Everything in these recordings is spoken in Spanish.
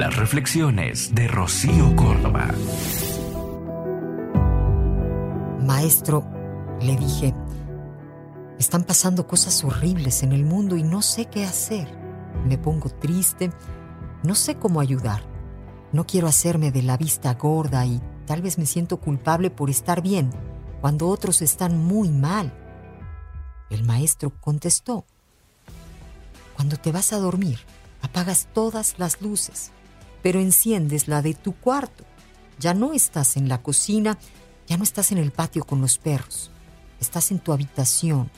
Las reflexiones de Rocío Córdoba. Maestro, le dije, están pasando cosas horribles en el mundo y no sé qué hacer. Me pongo triste, no sé cómo ayudar. No quiero hacerme de la vista gorda y tal vez me siento culpable por estar bien cuando otros están muy mal. El maestro contestó, cuando te vas a dormir, apagas todas las luces, pero enciendes la de tu cuarto. Ya no estás en la cocina, ya no estás en el patio con los perros. Estás en tu habitación,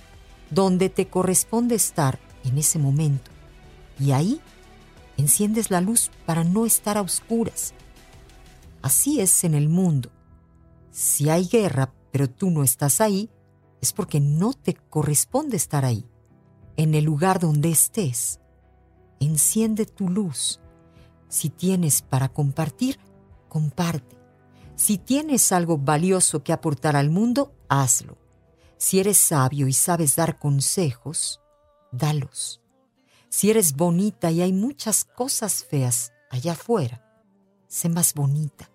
donde te corresponde estar en ese momento. Y ahí enciendes la luz para no estar a oscuras. Así es en el mundo. Si hay guerra, pero tú no estás ahí, es porque no te corresponde estar ahí. En el lugar donde estés, enciende tu luz. Si tienes para compartir, comparte. Si tienes algo valioso que aportar al mundo, hazlo. Si eres sabio y sabes dar consejos, dalos. Si eres bonita y hay muchas cosas feas allá afuera, sé más bonita.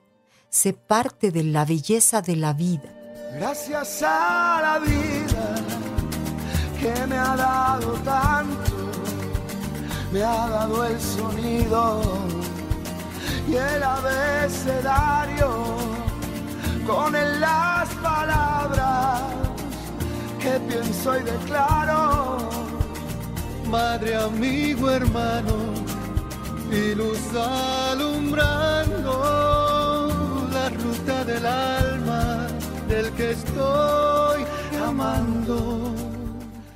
Sé parte de la belleza de la vida. Gracias a la vida que me ha dado tanto, me ha dado el sonido y el abecedario con las palabras que pienso y declaro. Madre, amigo, hermano, y luz alumbrando la ruta del alma del que estoy amando.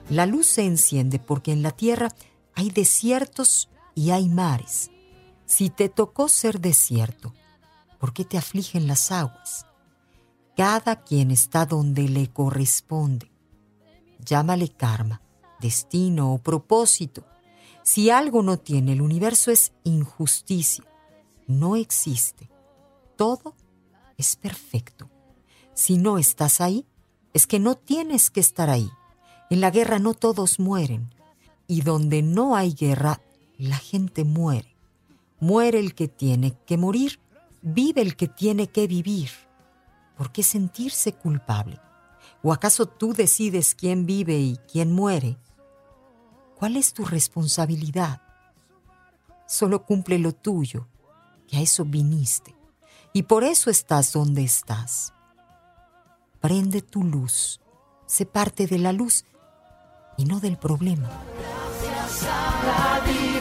La luz se enciende porque en la tierra hay desiertos y hay mares. Si te tocó ser desierto, ¿por qué te afligen las aguas? Cada quien está donde le corresponde. Llámale karma, destino o propósito. Si algo no tiene el universo es injusticia. No existe. Todo es perfecto. Si no estás ahí, es que no tienes que estar ahí. En la guerra no todos mueren. Y donde no hay guerra, la gente muere. Muere el que tiene que morir, vive el que tiene que vivir. ¿Por qué sentirse culpable? ¿O acaso tú decides quién vive y quién muere? ¿Cuál es tu responsabilidad? Solo cumple lo tuyo, que a eso viniste. Y por eso estás donde estás. Prende tu luz, sé parte de la luz y no del problema. Gracias a la vida